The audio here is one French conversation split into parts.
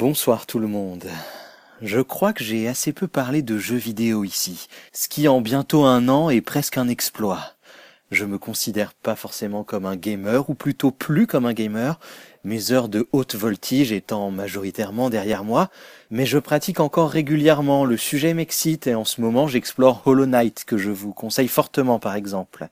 Bonsoir tout le monde. Je crois que j'ai assez peu parlé de jeux vidéo ici, ce qui en bientôt un an est presque un exploit. Je me considère pas forcément comme un gamer, ou plutôt plus comme un gamer, mes heures de haute voltige étant majoritairement derrière moi, mais je pratique encore régulièrement, le sujet m'excite et en ce moment j'explore Hollow Knight que je vous conseille fortement par exemple.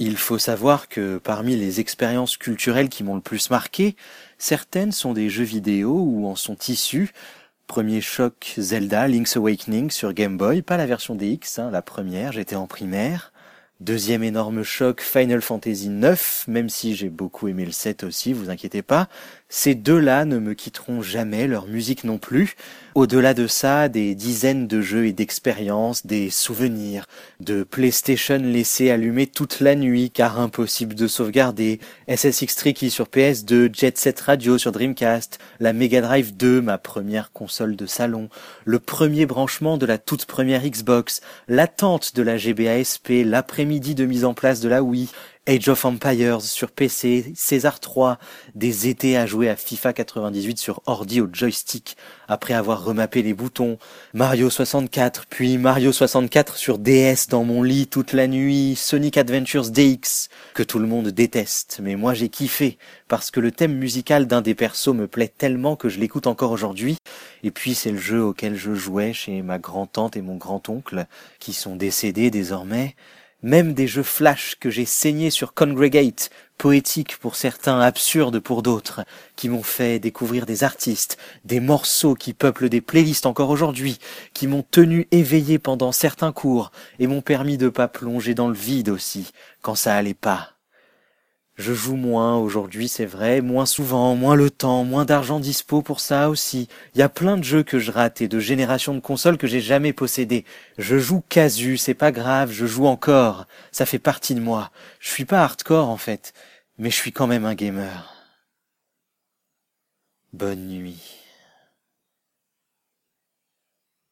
Il faut savoir que parmi les expériences culturelles qui m'ont le plus marqué, certaines sont des jeux vidéo ou en sont issus. Premier choc Zelda Link's Awakening sur Game Boy, pas la version DX, hein, la première, j'étais en primaire. Deuxième énorme choc, Final Fantasy IX, même si j'ai beaucoup aimé le 7 aussi, vous inquiétez pas. Ces deux-là ne me quitteront jamais, leur musique non plus. Au-delà de ça, des dizaines de jeux et d'expériences, des souvenirs, de PlayStation laissés allumés toute la nuit car impossible de sauvegarder, SSX Tricky sur PS2, Jet Set Radio sur Dreamcast, la Mega Drive 2, ma première console de salon, le premier branchement de la toute première Xbox, l'attente de la GBA SP, l'après-midi de mise en place de la Wii, Age of Empires sur PC, César 3, des étés à jouer à FIFA 98 sur ordi au joystick après avoir remappé les boutons, Mario 64, puis Mario 64 sur DS dans mon lit toute la nuit, Sonic Adventures DX, que tout le monde déteste, mais moi j'ai kiffé, parce que le thème musical d'un des persos me plaît tellement que je l'écoute encore aujourd'hui, et puis c'est le jeu auquel je jouais chez ma grand-tante et mon grand-oncle, qui sont décédés désormais, même des jeux flash que j'ai saignés sur Congregate, poétiques pour certains, absurdes pour d'autres, qui m'ont fait découvrir des artistes, des morceaux qui peuplent des playlists encore aujourd'hui, qui m'ont tenu éveillé pendant certains cours et m'ont permis de pas plonger dans le vide aussi, quand ça allait pas. Je joue moins aujourd'hui, c'est vrai, moins souvent, moins le temps, moins d'argent dispo pour ça aussi. Il y a plein de jeux que je rate et de générations de consoles que j'ai jamais possédées. Je joue casu, c'est pas grave, je joue encore. Ça fait partie de moi. Je suis pas hardcore en fait, mais je suis quand même un gamer. Bonne nuit.